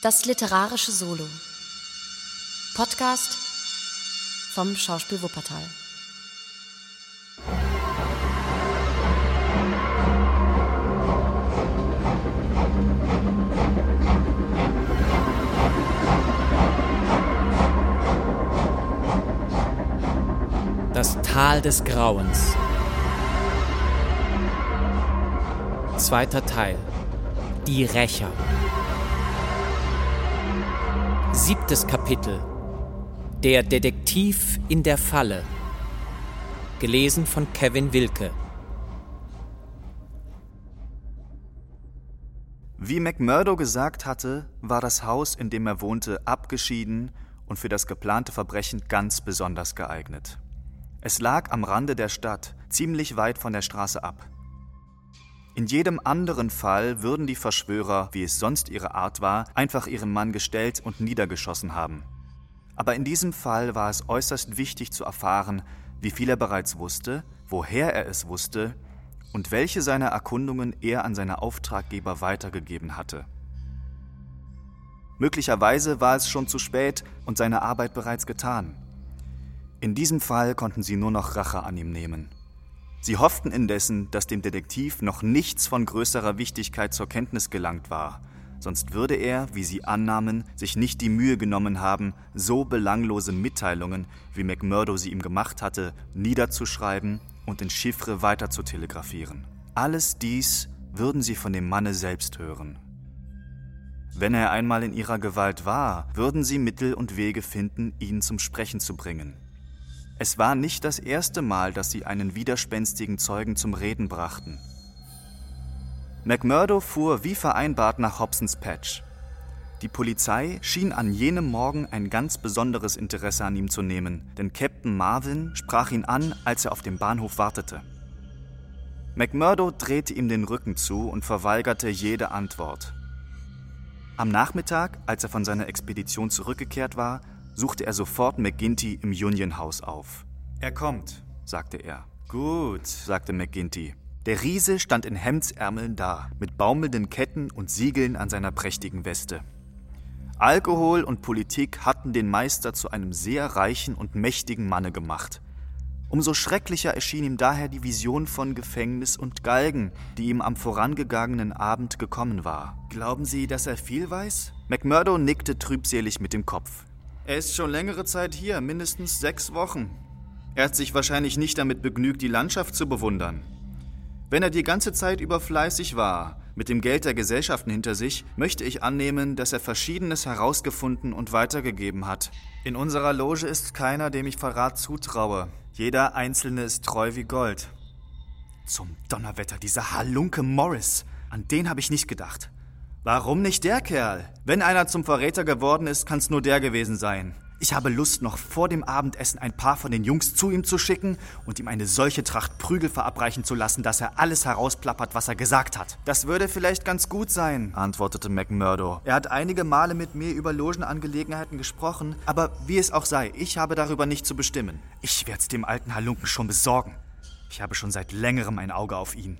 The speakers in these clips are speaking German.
Das literarische Solo. Podcast vom Schauspiel Wuppertal. Das Tal des Grauens. Zweiter Teil. Die Rächer. Siebtes Kapitel. Der Detektiv in der Falle. Gelesen von Kevin Wilke. Wie McMurdo gesagt hatte, war das Haus, in dem er wohnte, abgeschieden und für das geplante Verbrechen ganz besonders geeignet. Es lag am Rande der Stadt, ziemlich weit von der Straße ab. In jedem anderen Fall würden die Verschwörer, wie es sonst ihre Art war, einfach ihren Mann gestellt und niedergeschossen haben. Aber in diesem Fall war es äußerst wichtig zu erfahren, wie viel er bereits wusste, woher er es wusste und welche seiner Erkundungen er an seine Auftraggeber weitergegeben hatte. Möglicherweise war es schon zu spät und seine Arbeit bereits getan. In diesem Fall konnten sie nur noch Rache an ihm nehmen. Sie hofften indessen, dass dem Detektiv noch nichts von größerer Wichtigkeit zur Kenntnis gelangt war, sonst würde er, wie sie annahmen, sich nicht die Mühe genommen haben, so belanglose Mitteilungen, wie McMurdo sie ihm gemacht hatte, niederzuschreiben und in Chiffre weiter zu telegrafieren. Alles dies würden sie von dem Manne selbst hören. Wenn er einmal in ihrer Gewalt war, würden sie Mittel und Wege finden, ihn zum Sprechen zu bringen. Es war nicht das erste Mal, dass sie einen widerspenstigen Zeugen zum Reden brachten. McMurdo fuhr wie vereinbart nach Hobsons Patch. Die Polizei schien an jenem Morgen ein ganz besonderes Interesse an ihm zu nehmen, denn Captain Marvin sprach ihn an, als er auf dem Bahnhof wartete. McMurdo drehte ihm den Rücken zu und verweigerte jede Antwort. Am Nachmittag, als er von seiner Expedition zurückgekehrt war, suchte er sofort McGinty im Union House auf. Er kommt, sagte er. Gut, sagte McGinty. Der Riese stand in Hemdsärmeln da, mit baumelnden Ketten und Siegeln an seiner prächtigen Weste. Alkohol und Politik hatten den Meister zu einem sehr reichen und mächtigen Manne gemacht. Umso schrecklicher erschien ihm daher die Vision von Gefängnis und Galgen, die ihm am vorangegangenen Abend gekommen war. Glauben Sie, dass er viel weiß? McMurdo nickte trübselig mit dem Kopf. Er ist schon längere Zeit hier, mindestens sechs Wochen. Er hat sich wahrscheinlich nicht damit begnügt, die Landschaft zu bewundern. Wenn er die ganze Zeit über fleißig war, mit dem Geld der Gesellschaften hinter sich, möchte ich annehmen, dass er Verschiedenes herausgefunden und weitergegeben hat. In unserer Loge ist keiner, dem ich Verrat zutraue. Jeder Einzelne ist treu wie Gold. Zum Donnerwetter, dieser Halunke Morris. An den habe ich nicht gedacht. Warum nicht der Kerl? Wenn einer zum Verräter geworden ist, kann es nur der gewesen sein. Ich habe Lust, noch vor dem Abendessen ein paar von den Jungs zu ihm zu schicken und ihm eine solche Tracht Prügel verabreichen zu lassen, dass er alles herausplappert, was er gesagt hat. Das würde vielleicht ganz gut sein, antwortete McMurdo. Er hat einige Male mit mir über Logenangelegenheiten gesprochen, aber wie es auch sei, ich habe darüber nicht zu bestimmen. Ich werde es dem alten Halunken schon besorgen. Ich habe schon seit längerem ein Auge auf ihn.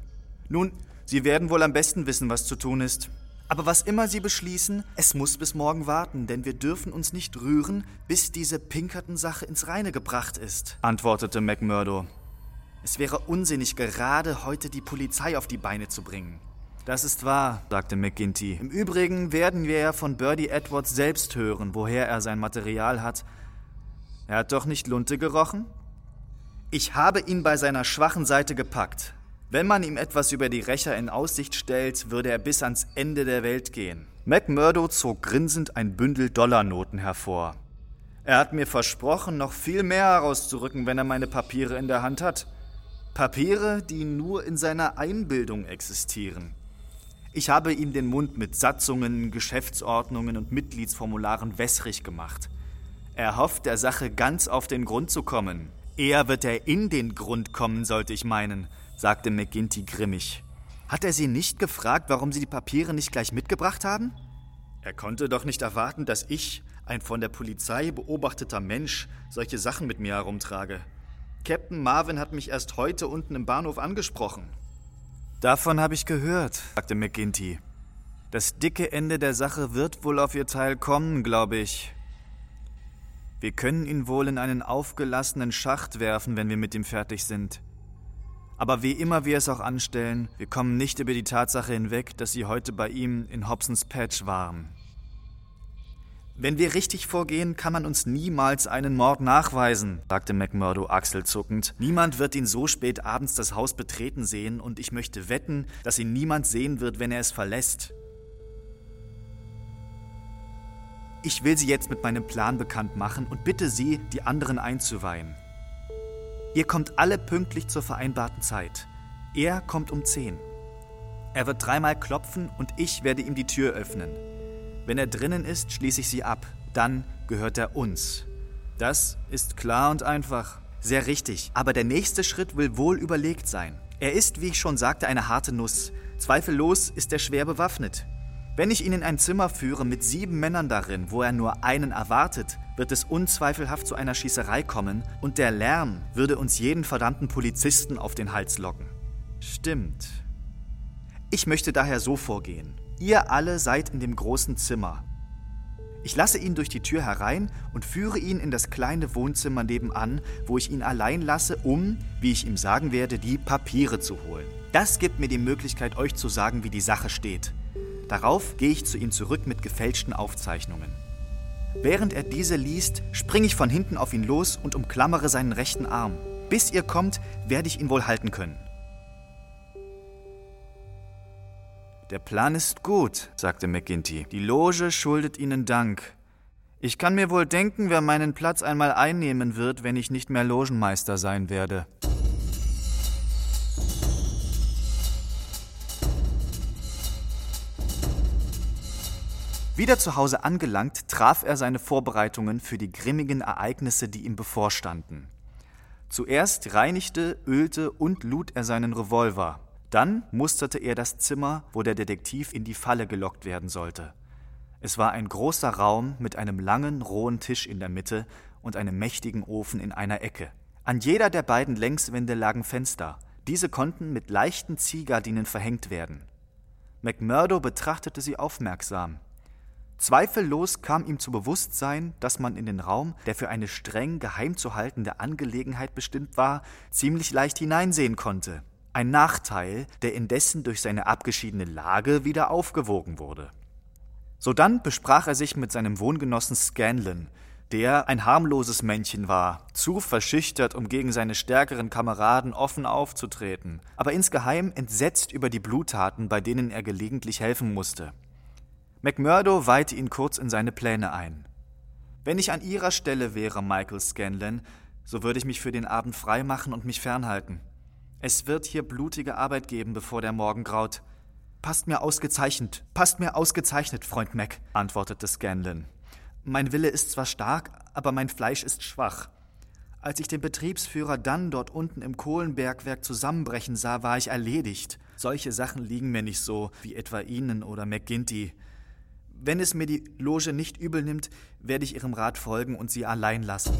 Nun, Sie werden wohl am besten wissen, was zu tun ist. Aber was immer Sie beschließen, es muss bis morgen warten, denn wir dürfen uns nicht rühren, bis diese Pinkerton-Sache ins Reine gebracht ist, antwortete McMurdo. Es wäre unsinnig, gerade heute die Polizei auf die Beine zu bringen. Das ist wahr, sagte McGinty. Im Übrigen werden wir ja von Birdie Edwards selbst hören, woher er sein Material hat. Er hat doch nicht Lunte gerochen? Ich habe ihn bei seiner schwachen Seite gepackt. Wenn man ihm etwas über die Rächer in Aussicht stellt, würde er bis ans Ende der Welt gehen. McMurdo zog grinsend ein Bündel Dollarnoten hervor. Er hat mir versprochen, noch viel mehr herauszurücken, wenn er meine Papiere in der Hand hat. Papiere, die nur in seiner Einbildung existieren. Ich habe ihm den Mund mit Satzungen, Geschäftsordnungen und Mitgliedsformularen wässrig gemacht. Er hofft, der Sache ganz auf den Grund zu kommen. Eher wird er in den Grund kommen, sollte ich meinen sagte McGinty grimmig. Hat er Sie nicht gefragt, warum Sie die Papiere nicht gleich mitgebracht haben? Er konnte doch nicht erwarten, dass ich, ein von der Polizei beobachteter Mensch, solche Sachen mit mir herumtrage. Captain Marvin hat mich erst heute unten im Bahnhof angesprochen. Davon habe ich gehört, sagte McGinty. Das dicke Ende der Sache wird wohl auf ihr Teil kommen, glaube ich. Wir können ihn wohl in einen aufgelassenen Schacht werfen, wenn wir mit ihm fertig sind. Aber wie immer wir es auch anstellen, wir kommen nicht über die Tatsache hinweg, dass sie heute bei ihm in Hobsons Patch waren. Wenn wir richtig vorgehen, kann man uns niemals einen Mord nachweisen, sagte McMurdo achselzuckend. Niemand wird ihn so spät abends das Haus betreten sehen und ich möchte wetten, dass ihn niemand sehen wird, wenn er es verlässt. Ich will Sie jetzt mit meinem Plan bekannt machen und bitte Sie, die anderen einzuweihen. Ihr kommt alle pünktlich zur vereinbarten Zeit. Er kommt um 10. Er wird dreimal klopfen und ich werde ihm die Tür öffnen. Wenn er drinnen ist, schließe ich sie ab. Dann gehört er uns. Das ist klar und einfach. Sehr richtig. Aber der nächste Schritt will wohl überlegt sein. Er ist, wie ich schon sagte, eine harte Nuss. Zweifellos ist er schwer bewaffnet. Wenn ich ihn in ein Zimmer führe mit sieben Männern darin, wo er nur einen erwartet, wird es unzweifelhaft zu einer Schießerei kommen und der Lärm würde uns jeden verdammten Polizisten auf den Hals locken. Stimmt. Ich möchte daher so vorgehen. Ihr alle seid in dem großen Zimmer. Ich lasse ihn durch die Tür herein und führe ihn in das kleine Wohnzimmer nebenan, wo ich ihn allein lasse, um, wie ich ihm sagen werde, die Papiere zu holen. Das gibt mir die Möglichkeit, euch zu sagen, wie die Sache steht. Darauf gehe ich zu ihm zurück mit gefälschten Aufzeichnungen. Während er diese liest, springe ich von hinten auf ihn los und umklammere seinen rechten Arm. Bis ihr kommt, werde ich ihn wohl halten können. Der Plan ist gut, sagte McGinty. Die Loge schuldet Ihnen Dank. Ich kann mir wohl denken, wer meinen Platz einmal einnehmen wird, wenn ich nicht mehr Logenmeister sein werde. Wieder zu Hause angelangt, traf er seine Vorbereitungen für die grimmigen Ereignisse, die ihm bevorstanden. Zuerst reinigte, ölte und lud er seinen Revolver. Dann musterte er das Zimmer, wo der Detektiv in die Falle gelockt werden sollte. Es war ein großer Raum mit einem langen, rohen Tisch in der Mitte und einem mächtigen Ofen in einer Ecke. An jeder der beiden Längswände lagen Fenster. Diese konnten mit leichten Ziehgardinen verhängt werden. McMurdo betrachtete sie aufmerksam. Zweifellos kam ihm zu Bewusstsein, dass man in den Raum, der für eine streng geheim zu haltende Angelegenheit bestimmt war, ziemlich leicht hineinsehen konnte. Ein Nachteil, der indessen durch seine abgeschiedene Lage wieder aufgewogen wurde. Sodann besprach er sich mit seinem Wohngenossen Scanlon, der ein harmloses Männchen war, zu verschüchtert, um gegen seine stärkeren Kameraden offen aufzutreten, aber insgeheim entsetzt über die Bluttaten, bei denen er gelegentlich helfen musste. McMurdo weihte ihn kurz in seine Pläne ein. Wenn ich an Ihrer Stelle wäre, Michael Scanlon, so würde ich mich für den Abend freimachen und mich fernhalten. Es wird hier blutige Arbeit geben, bevor der Morgen graut. Passt mir ausgezeichnet, passt mir ausgezeichnet, Freund Mac, antwortete Scanlon. Mein Wille ist zwar stark, aber mein Fleisch ist schwach. Als ich den Betriebsführer dann dort unten im Kohlenbergwerk zusammenbrechen sah, war ich erledigt. Solche Sachen liegen mir nicht so, wie etwa Ihnen oder McGinty. Wenn es mir die Loge nicht übel nimmt, werde ich Ihrem Rat folgen und Sie allein lassen.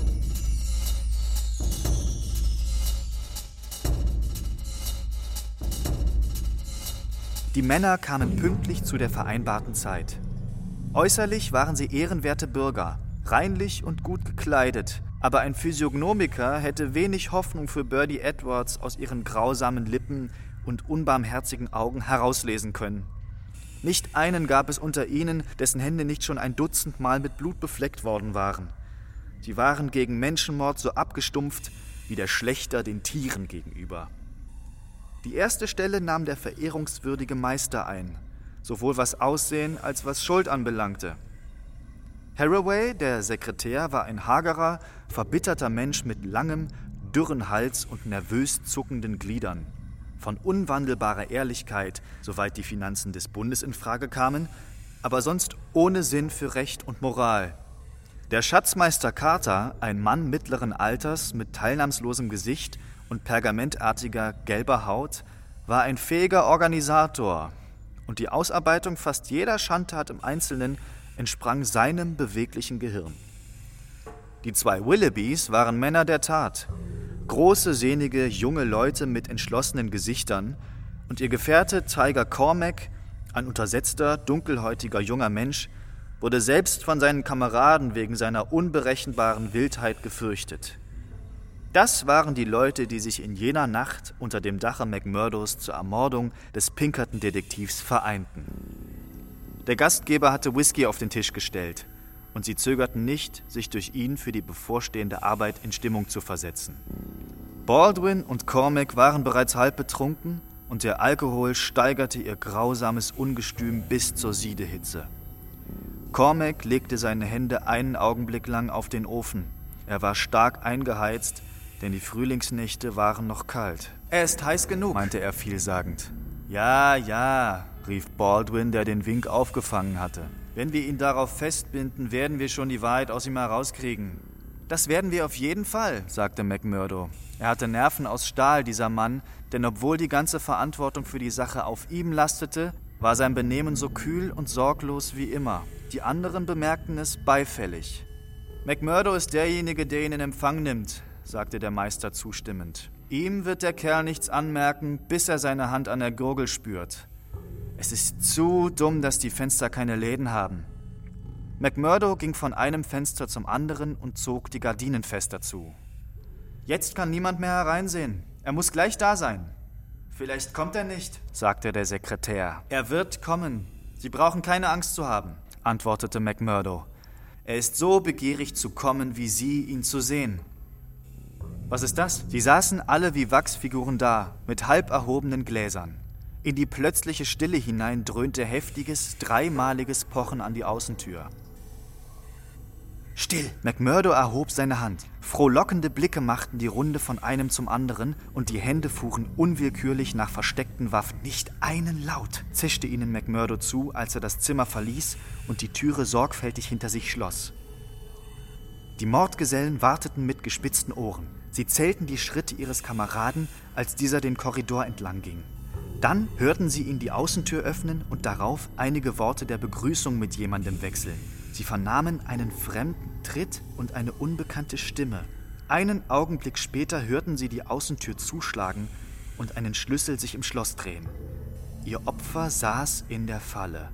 Die Männer kamen pünktlich zu der vereinbarten Zeit. Äußerlich waren sie ehrenwerte Bürger, reinlich und gut gekleidet, aber ein Physiognomiker hätte wenig Hoffnung für Birdie Edwards aus ihren grausamen Lippen und unbarmherzigen Augen herauslesen können. Nicht einen gab es unter ihnen, dessen Hände nicht schon ein Dutzend Mal mit Blut befleckt worden waren. Sie waren gegen Menschenmord so abgestumpft wie der Schlechter den Tieren gegenüber. Die erste Stelle nahm der verehrungswürdige Meister ein, sowohl was Aussehen als was Schuld anbelangte. Haraway, der Sekretär, war ein hagerer, verbitterter Mensch mit langem, dürren Hals und nervös zuckenden Gliedern von unwandelbarer Ehrlichkeit, soweit die Finanzen des Bundes in Frage kamen, aber sonst ohne Sinn für Recht und Moral. Der Schatzmeister Carter, ein Mann mittleren Alters mit teilnahmslosem Gesicht und pergamentartiger gelber Haut, war ein fähiger Organisator, und die Ausarbeitung fast jeder Schandtat im Einzelnen entsprang seinem beweglichen Gehirn. Die zwei Willoughbys waren Männer der Tat, Große, sehnige, junge Leute mit entschlossenen Gesichtern und ihr Gefährte Tiger Cormac, Ein untersetzter, dunkelhäutiger junger Mensch wurde selbst von seinen Kameraden wegen seiner unberechenbaren Wildheit gefürchtet. Das waren die Leute, die sich in jener Nacht unter dem Dache McMurdos zur Ermordung des Pinkerton-Detektivs vereinten. Der Gastgeber hatte Whisky auf den Tisch gestellt, und sie zögerten nicht, sich durch ihn für die bevorstehende Arbeit in Stimmung zu versetzen. Baldwin und Cormac waren bereits halb betrunken, und der Alkohol steigerte ihr grausames Ungestüm bis zur Siedehitze. Cormac legte seine Hände einen Augenblick lang auf den Ofen. Er war stark eingeheizt, denn die Frühlingsnächte waren noch kalt. Er ist heiß genug, meinte er vielsagend. Ja, ja, rief Baldwin, der den Wink aufgefangen hatte. Wenn wir ihn darauf festbinden, werden wir schon die Wahrheit aus ihm herauskriegen. Das werden wir auf jeden Fall, sagte McMurdo. Er hatte Nerven aus Stahl, dieser Mann, denn obwohl die ganze Verantwortung für die Sache auf ihm lastete, war sein Benehmen so kühl und sorglos wie immer. Die anderen bemerkten es beifällig. McMurdo ist derjenige, der ihn in Empfang nimmt, sagte der Meister zustimmend. Ihm wird der Kerl nichts anmerken, bis er seine Hand an der Gurgel spürt. Es ist zu dumm, dass die Fenster keine Läden haben. McMurdo ging von einem Fenster zum anderen und zog die Gardinen fester zu. Jetzt kann niemand mehr hereinsehen. Er muss gleich da sein. Vielleicht kommt er nicht, sagte der Sekretär. Er wird kommen. Sie brauchen keine Angst zu haben, antwortete McMurdo. Er ist so begierig zu kommen, wie Sie ihn zu sehen. Was ist das? Sie saßen alle wie Wachsfiguren da, mit halb erhobenen Gläsern. In die plötzliche Stille hinein dröhnte heftiges, dreimaliges Pochen an die Außentür. Still! McMurdo erhob seine Hand. Frohlockende Blicke machten die Runde von einem zum anderen und die Hände fuhren unwillkürlich nach versteckten Waffen. Nicht einen Laut, zischte ihnen McMurdo zu, als er das Zimmer verließ und die Türe sorgfältig hinter sich schloss. Die Mordgesellen warteten mit gespitzten Ohren. Sie zählten die Schritte ihres Kameraden, als dieser den Korridor entlang ging. Dann hörten sie ihn die Außentür öffnen und darauf einige Worte der Begrüßung mit jemandem wechseln. Sie vernahmen einen fremden Tritt und eine unbekannte Stimme. Einen Augenblick später hörten sie die Außentür zuschlagen und einen Schlüssel sich im Schloss drehen. Ihr Opfer saß in der Falle.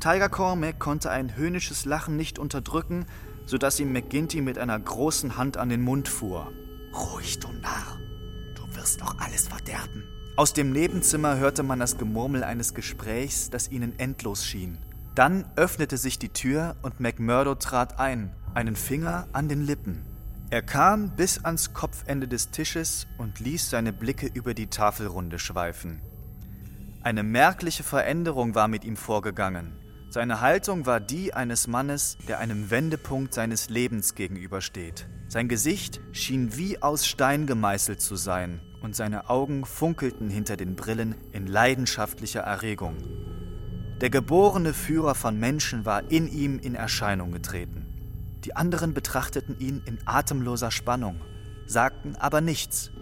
Tiger Cormac konnte ein höhnisches Lachen nicht unterdrücken, sodass ihm McGinty mit einer großen Hand an den Mund fuhr. Ruhig, du Narr, du wirst noch alles verderben. Aus dem Nebenzimmer hörte man das Gemurmel eines Gesprächs, das ihnen endlos schien. Dann öffnete sich die Tür und McMurdo trat ein, einen Finger an den Lippen. Er kam bis ans Kopfende des Tisches und ließ seine Blicke über die Tafelrunde schweifen. Eine merkliche Veränderung war mit ihm vorgegangen. Seine Haltung war die eines Mannes, der einem Wendepunkt seines Lebens gegenübersteht. Sein Gesicht schien wie aus Stein gemeißelt zu sein, und seine Augen funkelten hinter den Brillen in leidenschaftlicher Erregung. Der geborene Führer von Menschen war in ihm in Erscheinung getreten. Die anderen betrachteten ihn in atemloser Spannung, sagten aber nichts.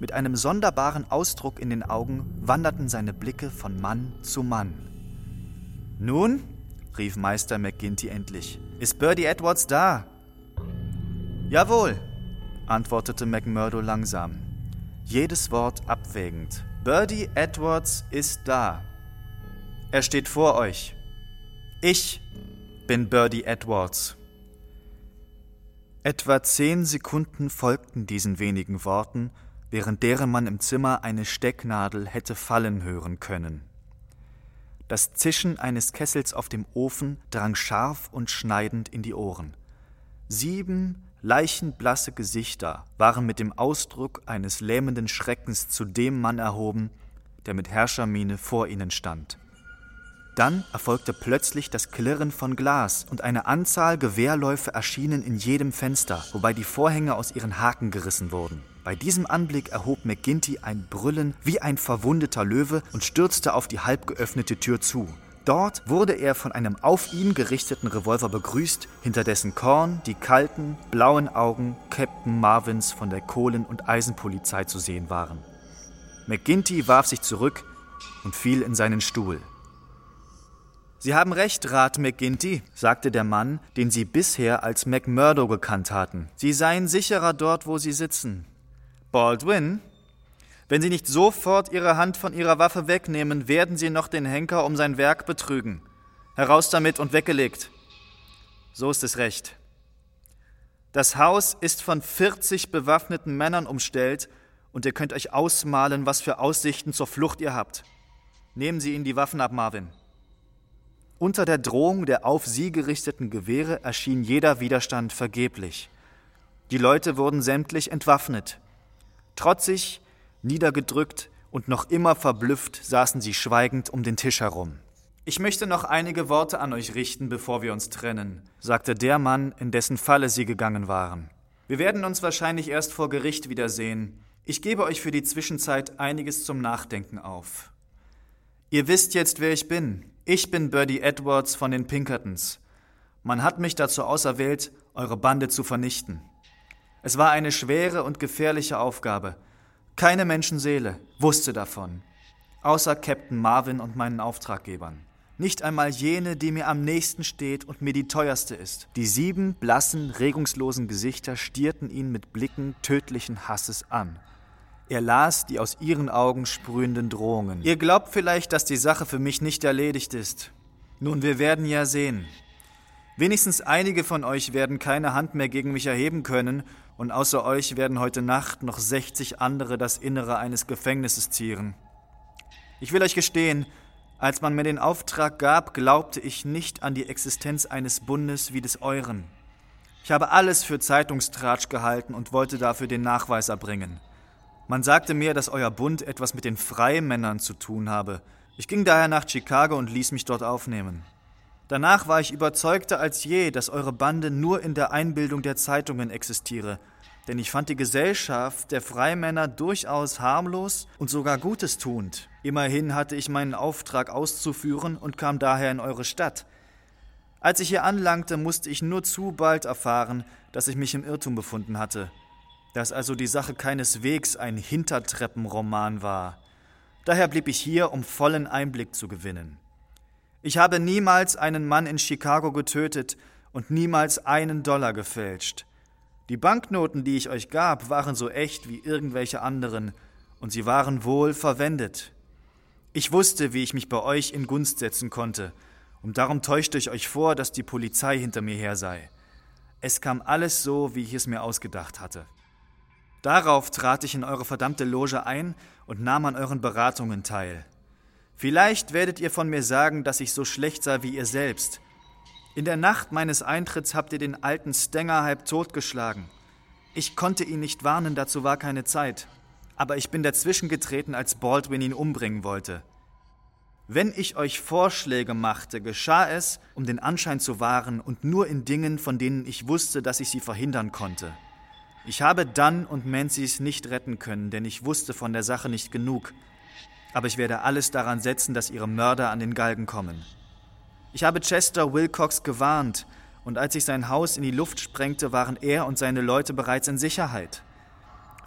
Mit einem sonderbaren Ausdruck in den Augen wanderten seine Blicke von Mann zu Mann. Nun, rief Meister McGinty endlich, ist Birdie Edwards da? Jawohl, antwortete McMurdo langsam, jedes Wort abwägend. Birdie Edwards ist da. Er steht vor euch. Ich bin Birdie Edwards. Etwa zehn Sekunden folgten diesen wenigen Worten, während deren man im Zimmer eine Stecknadel hätte fallen hören können. Das Zischen eines Kessels auf dem Ofen drang scharf und schneidend in die Ohren. Sieben leichenblasse Gesichter waren mit dem Ausdruck eines lähmenden Schreckens zu dem Mann erhoben, der mit Herrschermiene vor ihnen stand. Dann erfolgte plötzlich das Klirren von Glas und eine Anzahl Gewehrläufe erschienen in jedem Fenster, wobei die Vorhänge aus ihren Haken gerissen wurden. Bei diesem Anblick erhob McGinty ein Brüllen wie ein verwundeter Löwe und stürzte auf die halb geöffnete Tür zu. Dort wurde er von einem auf ihn gerichteten Revolver begrüßt, hinter dessen Korn die kalten, blauen Augen Captain Marvins von der Kohlen- und Eisenpolizei zu sehen waren. McGinty warf sich zurück und fiel in seinen Stuhl. Sie haben recht, Rat McGinty, sagte der Mann, den sie bisher als McMurdo gekannt hatten. Sie seien sicherer dort, wo sie sitzen. Baldwin, Wenn Sie nicht sofort Ihre Hand von Ihrer Waffe wegnehmen, werden Sie noch den Henker um sein Werk betrügen. Heraus damit und weggelegt. So ist es recht. Das Haus ist von 40 bewaffneten Männern umstellt und ihr könnt euch ausmalen, was für Aussichten zur Flucht ihr habt. Nehmen Sie ihnen die Waffen ab, Marvin. Unter der Drohung der auf sie gerichteten Gewehre erschien jeder Widerstand vergeblich. Die Leute wurden sämtlich entwaffnet. Trotzig, niedergedrückt und noch immer verblüfft saßen sie schweigend um den Tisch herum. Ich möchte noch einige Worte an euch richten, bevor wir uns trennen, sagte der Mann, in dessen Falle sie gegangen waren. Wir werden uns wahrscheinlich erst vor Gericht wiedersehen. Ich gebe euch für die Zwischenzeit einiges zum Nachdenken auf. Ihr wisst jetzt, wer ich bin. Ich bin Birdie Edwards von den Pinkertons. Man hat mich dazu auserwählt, eure Bande zu vernichten. Es war eine schwere und gefährliche Aufgabe. Keine Menschenseele wusste davon, außer Captain Marvin und meinen Auftraggebern. Nicht einmal jene, die mir am nächsten steht und mir die teuerste ist. Die sieben blassen, regungslosen Gesichter stierten ihn mit Blicken tödlichen Hasses an. Er las die aus ihren Augen sprühenden Drohungen. Ihr glaubt vielleicht, dass die Sache für mich nicht erledigt ist. Nun, wir werden ja sehen. Wenigstens einige von euch werden keine Hand mehr gegen mich erheben können, und außer euch werden heute Nacht noch 60 andere das Innere eines Gefängnisses zieren. Ich will euch gestehen, als man mir den Auftrag gab, glaubte ich nicht an die Existenz eines Bundes wie des euren. Ich habe alles für Zeitungstratsch gehalten und wollte dafür den Nachweis erbringen. Man sagte mir, dass euer Bund etwas mit den Freimännern zu tun habe. Ich ging daher nach Chicago und ließ mich dort aufnehmen. Danach war ich überzeugter als je, dass eure Bande nur in der Einbildung der Zeitungen existiere, denn ich fand die Gesellschaft der Freimänner durchaus harmlos und sogar Gutes tuend. Immerhin hatte ich meinen Auftrag auszuführen und kam daher in eure Stadt. Als ich hier anlangte, musste ich nur zu bald erfahren, dass ich mich im Irrtum befunden hatte dass also die Sache keineswegs ein Hintertreppenroman war. Daher blieb ich hier, um vollen Einblick zu gewinnen. Ich habe niemals einen Mann in Chicago getötet und niemals einen Dollar gefälscht. Die Banknoten, die ich euch gab, waren so echt wie irgendwelche anderen, und sie waren wohl verwendet. Ich wusste, wie ich mich bei euch in Gunst setzen konnte, und darum täuschte ich euch vor, dass die Polizei hinter mir her sei. Es kam alles so, wie ich es mir ausgedacht hatte. Darauf trat ich in eure verdammte Loge ein und nahm an euren Beratungen teil. Vielleicht werdet ihr von mir sagen, dass ich so schlecht sei wie ihr selbst. In der Nacht meines Eintritts habt ihr den alten Stenger halb totgeschlagen. Ich konnte ihn nicht warnen, dazu war keine Zeit. Aber ich bin dazwischen getreten, als Baldwin ihn umbringen wollte. Wenn ich euch Vorschläge machte, geschah es, um den Anschein zu wahren und nur in Dingen, von denen ich wusste, dass ich sie verhindern konnte. Ich habe Dunn und Menzies nicht retten können, denn ich wusste von der Sache nicht genug. Aber ich werde alles daran setzen, dass ihre Mörder an den Galgen kommen. Ich habe Chester Wilcox gewarnt, und als ich sein Haus in die Luft sprengte, waren er und seine Leute bereits in Sicherheit.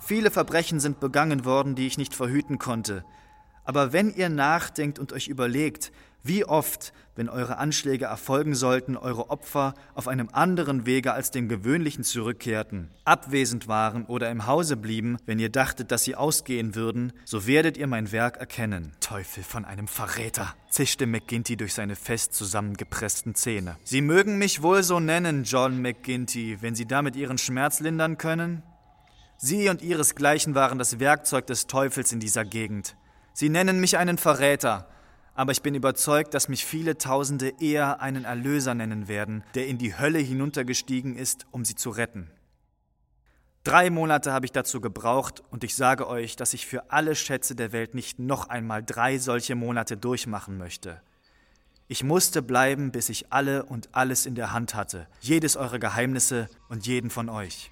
Viele Verbrechen sind begangen worden, die ich nicht verhüten konnte. Aber wenn ihr nachdenkt und euch überlegt, wie oft, wenn eure Anschläge erfolgen sollten, eure Opfer auf einem anderen Wege als dem gewöhnlichen zurückkehrten, abwesend waren oder im Hause blieben, wenn ihr dachtet, dass sie ausgehen würden, so werdet ihr mein Werk erkennen. Teufel von einem Verräter, zischte McGinty durch seine fest zusammengepressten Zähne. Sie mögen mich wohl so nennen, John McGinty, wenn Sie damit Ihren Schmerz lindern können? Sie und Ihresgleichen waren das Werkzeug des Teufels in dieser Gegend. Sie nennen mich einen Verräter, aber ich bin überzeugt, dass mich viele Tausende eher einen Erlöser nennen werden, der in die Hölle hinuntergestiegen ist, um sie zu retten. Drei Monate habe ich dazu gebraucht, und ich sage euch, dass ich für alle Schätze der Welt nicht noch einmal drei solche Monate durchmachen möchte. Ich musste bleiben, bis ich alle und alles in der Hand hatte, jedes eure Geheimnisse und jeden von euch.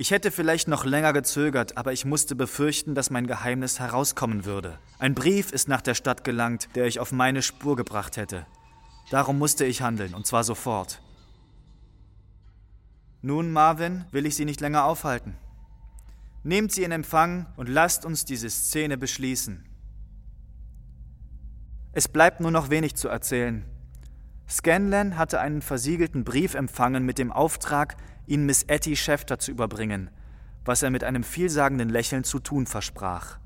Ich hätte vielleicht noch länger gezögert, aber ich musste befürchten, dass mein Geheimnis herauskommen würde. Ein Brief ist nach der Stadt gelangt, der ich auf meine Spur gebracht hätte. Darum musste ich handeln, und zwar sofort. Nun, Marvin, will ich Sie nicht länger aufhalten. Nehmt sie in Empfang und lasst uns diese Szene beschließen. Es bleibt nur noch wenig zu erzählen. Scanlan hatte einen versiegelten Brief empfangen mit dem Auftrag, ihn Miss Etty Schäfter zu überbringen. was er mit einem vielsagenden Lächeln zu tun versprach.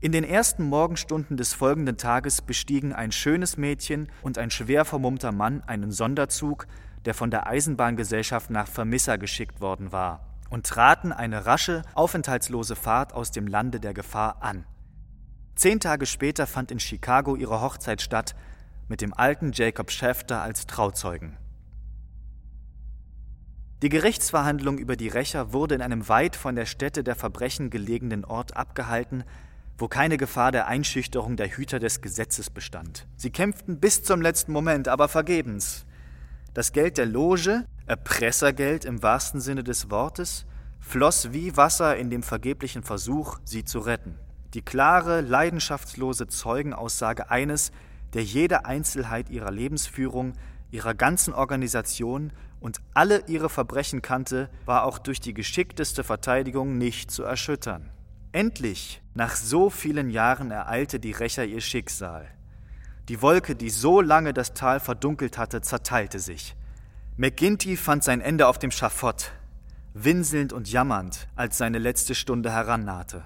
In den ersten Morgenstunden des folgenden Tages bestiegen ein schönes Mädchen und ein schwer vermummter Mann einen Sonderzug, der von der Eisenbahngesellschaft nach Vermissa geschickt worden war, und traten eine rasche, aufenthaltslose Fahrt aus dem Lande der Gefahr an. Zehn Tage später fand in Chicago ihre Hochzeit statt, mit dem alten Jacob Schäfter als Trauzeugen. Die Gerichtsverhandlung über die Rächer wurde in einem weit von der Stätte der Verbrechen gelegenen Ort abgehalten, wo keine Gefahr der Einschüchterung der Hüter des Gesetzes bestand. Sie kämpften bis zum letzten Moment, aber vergebens. Das Geld der Loge, Erpressergeld im wahrsten Sinne des Wortes, floss wie Wasser in dem vergeblichen Versuch, sie zu retten. Die klare, leidenschaftslose Zeugenaussage eines, der jede Einzelheit ihrer Lebensführung, ihrer ganzen Organisation und alle ihre Verbrechen kannte, war auch durch die geschickteste Verteidigung nicht zu erschüttern. Endlich, nach so vielen Jahren, ereilte die Rächer ihr Schicksal. Die Wolke, die so lange das Tal verdunkelt hatte, zerteilte sich. McGinty fand sein Ende auf dem Schafott, winselnd und jammernd, als seine letzte Stunde herannahte.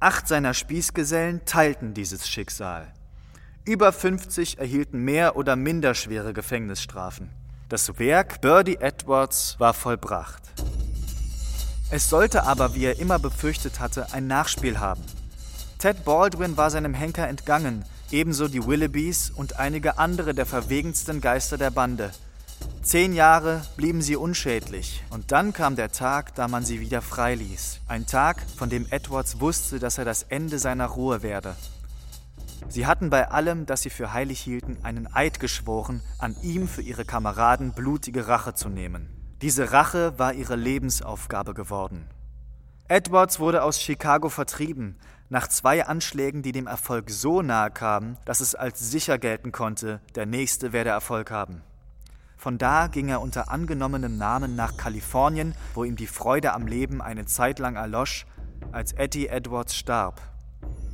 Acht seiner Spießgesellen teilten dieses Schicksal. Über 50 erhielten mehr oder minder schwere Gefängnisstrafen. Das Werk Birdie Edwards war vollbracht. Es sollte aber, wie er immer befürchtet hatte, ein Nachspiel haben. Ted Baldwin war seinem Henker entgangen, ebenso die Willoughbys und einige andere der verwegensten Geister der Bande. Zehn Jahre blieben sie unschädlich, und dann kam der Tag, da man sie wieder freiließ. Ein Tag, von dem Edwards wusste, dass er das Ende seiner Ruhe werde. Sie hatten bei allem, das sie für heilig hielten, einen Eid geschworen, an ihm für ihre Kameraden blutige Rache zu nehmen. Diese Rache war ihre Lebensaufgabe geworden. Edwards wurde aus Chicago vertrieben, nach zwei Anschlägen, die dem Erfolg so nahe kamen, dass es als sicher gelten konnte, der nächste werde Erfolg haben. Von da ging er unter angenommenem Namen nach Kalifornien, wo ihm die Freude am Leben eine Zeit lang erlosch, als Eddie Edwards starb.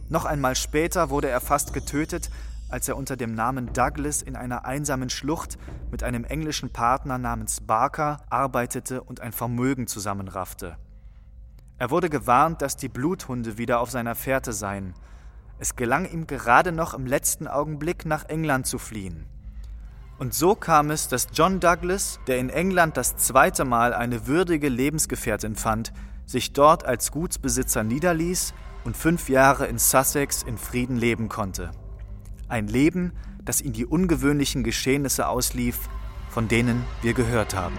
Noch einmal später wurde er fast getötet, als er unter dem Namen Douglas in einer einsamen Schlucht mit einem englischen Partner namens Barker arbeitete und ein Vermögen zusammenraffte. Er wurde gewarnt, dass die Bluthunde wieder auf seiner Fährte seien. Es gelang ihm gerade noch im letzten Augenblick nach England zu fliehen. Und so kam es, dass John Douglas, der in England das zweite Mal eine würdige Lebensgefährtin fand, sich dort als Gutsbesitzer niederließ und fünf Jahre in Sussex in Frieden leben konnte. Ein Leben, das ihn die ungewöhnlichen Geschehnisse auslief, von denen wir gehört haben.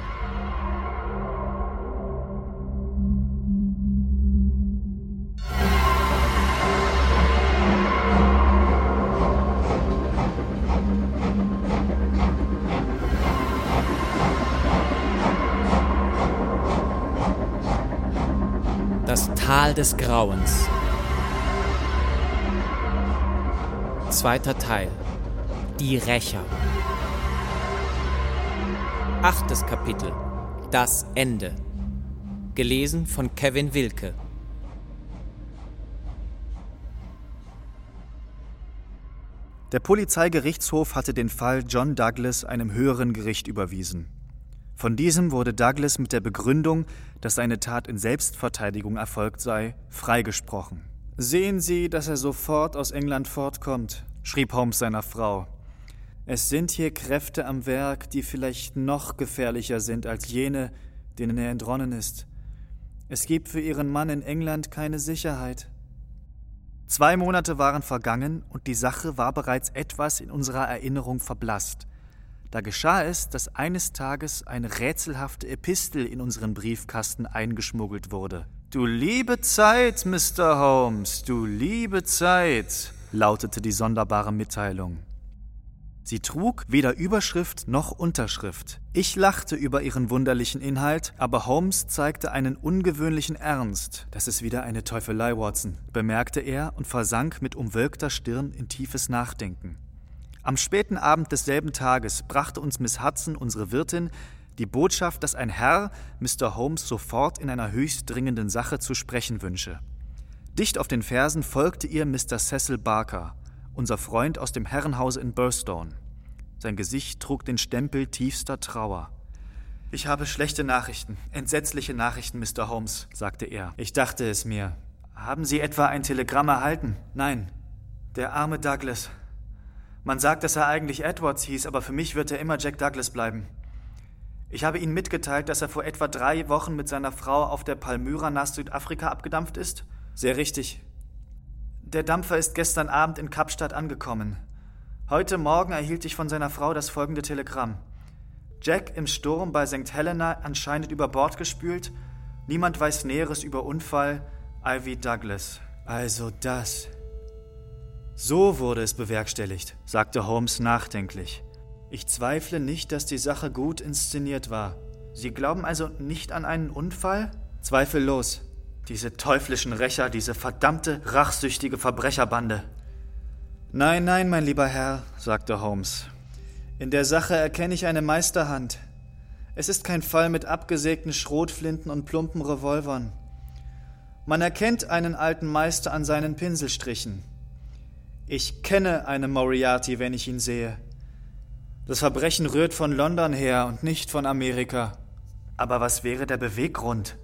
Das Tal des Grauens. Zweiter Teil. Die Rächer. Achtes Kapitel. Das Ende. Gelesen von Kevin Wilke. Der Polizeigerichtshof hatte den Fall John Douglas einem höheren Gericht überwiesen. Von diesem wurde Douglas mit der Begründung, dass seine Tat in Selbstverteidigung erfolgt sei, freigesprochen. Sehen Sie, dass er sofort aus England fortkommt, schrieb Holmes seiner Frau. Es sind hier Kräfte am Werk, die vielleicht noch gefährlicher sind als jene, denen er entronnen ist. Es gibt für Ihren Mann in England keine Sicherheit. Zwei Monate waren vergangen und die Sache war bereits etwas in unserer Erinnerung verblasst. Da geschah es, dass eines Tages eine rätselhafte Epistel in unseren Briefkasten eingeschmuggelt wurde. Du liebe Zeit, Mr. Holmes, du liebe Zeit, lautete die sonderbare Mitteilung. Sie trug weder Überschrift noch Unterschrift. Ich lachte über ihren wunderlichen Inhalt, aber Holmes zeigte einen ungewöhnlichen Ernst. Das ist wieder eine Teufelei, Watson, bemerkte er und versank mit umwölkter Stirn in tiefes Nachdenken. Am späten Abend desselben Tages brachte uns Miss Hudson, unsere Wirtin, die Botschaft, dass ein Herr Mr. Holmes sofort in einer höchst dringenden Sache zu sprechen wünsche. Dicht auf den Fersen folgte ihr Mr. Cecil Barker, unser Freund aus dem Herrenhause in Burstone. Sein Gesicht trug den Stempel tiefster Trauer. Ich habe schlechte Nachrichten, entsetzliche Nachrichten, Mr. Holmes, sagte er. Ich dachte es mir. Haben Sie etwa ein Telegramm erhalten? Nein. Der arme Douglas. Man sagt, dass er eigentlich Edwards hieß, aber für mich wird er immer Jack Douglas bleiben. Ich habe Ihnen mitgeteilt, dass er vor etwa drei Wochen mit seiner Frau auf der Palmyra nach Südafrika abgedampft ist? Sehr richtig. Der Dampfer ist gestern Abend in Kapstadt angekommen. Heute Morgen erhielt ich von seiner Frau das folgende Telegramm. Jack im Sturm bei St. Helena anscheinend über Bord gespült. Niemand weiß Näheres über Unfall. Ivy Douglas. Also das. So wurde es bewerkstelligt, sagte Holmes nachdenklich. Ich zweifle nicht, dass die Sache gut inszeniert war. Sie glauben also nicht an einen Unfall? Zweifellos. Diese teuflischen Rächer, diese verdammte, rachsüchtige Verbrecherbande. Nein, nein, mein lieber Herr, sagte Holmes. In der Sache erkenne ich eine Meisterhand. Es ist kein Fall mit abgesägten Schrotflinten und plumpen Revolvern. Man erkennt einen alten Meister an seinen Pinselstrichen. Ich kenne einen Moriarty, wenn ich ihn sehe. Das Verbrechen rührt von London her und nicht von Amerika. Aber was wäre der Beweggrund?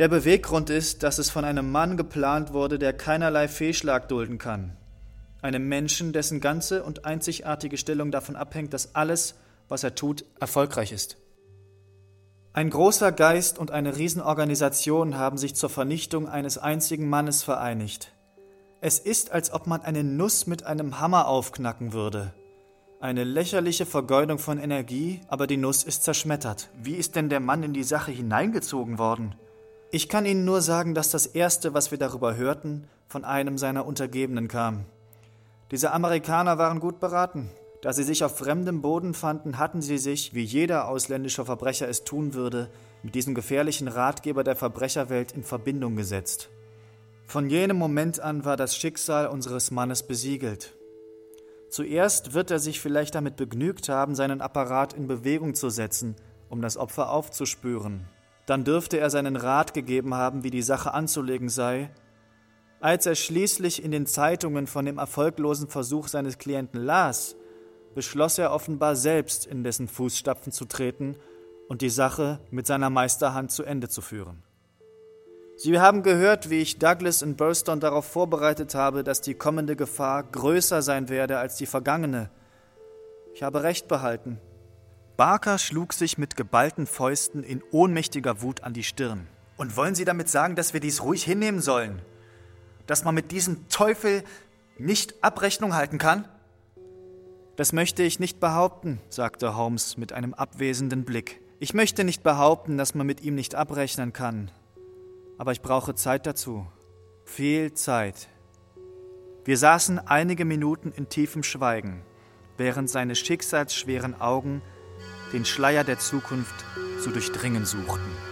Der Beweggrund ist, dass es von einem Mann geplant wurde, der keinerlei Fehlschlag dulden kann einem Menschen, dessen ganze und einzigartige Stellung davon abhängt, dass alles, was er tut, erfolgreich ist. Ein großer Geist und eine Riesenorganisation haben sich zur Vernichtung eines einzigen Mannes vereinigt. Es ist, als ob man eine Nuss mit einem Hammer aufknacken würde. Eine lächerliche Vergeudung von Energie, aber die Nuss ist zerschmettert. Wie ist denn der Mann in die Sache hineingezogen worden? Ich kann Ihnen nur sagen, dass das Erste, was wir darüber hörten, von einem seiner Untergebenen kam. Diese Amerikaner waren gut beraten. Da sie sich auf fremdem Boden fanden, hatten sie sich, wie jeder ausländische Verbrecher es tun würde, mit diesem gefährlichen Ratgeber der Verbrecherwelt in Verbindung gesetzt. Von jenem Moment an war das Schicksal unseres Mannes besiegelt. Zuerst wird er sich vielleicht damit begnügt haben, seinen Apparat in Bewegung zu setzen, um das Opfer aufzuspüren. Dann dürfte er seinen Rat gegeben haben, wie die Sache anzulegen sei, als er schließlich in den Zeitungen von dem erfolglosen Versuch seines Klienten las, beschloss er offenbar selbst in dessen Fußstapfen zu treten und die Sache mit seiner Meisterhand zu Ende zu führen. Sie haben gehört, wie ich Douglas in Burston darauf vorbereitet habe, dass die kommende Gefahr größer sein werde als die vergangene. Ich habe recht behalten. Barker schlug sich mit geballten Fäusten in ohnmächtiger Wut an die Stirn. Und wollen Sie damit sagen, dass wir dies ruhig hinnehmen sollen? dass man mit diesem Teufel nicht Abrechnung halten kann? Das möchte ich nicht behaupten, sagte Holmes mit einem abwesenden Blick. Ich möchte nicht behaupten, dass man mit ihm nicht abrechnen kann. Aber ich brauche Zeit dazu. Viel Zeit. Wir saßen einige Minuten in tiefem Schweigen, während seine schicksalsschweren Augen den Schleier der Zukunft zu durchdringen suchten.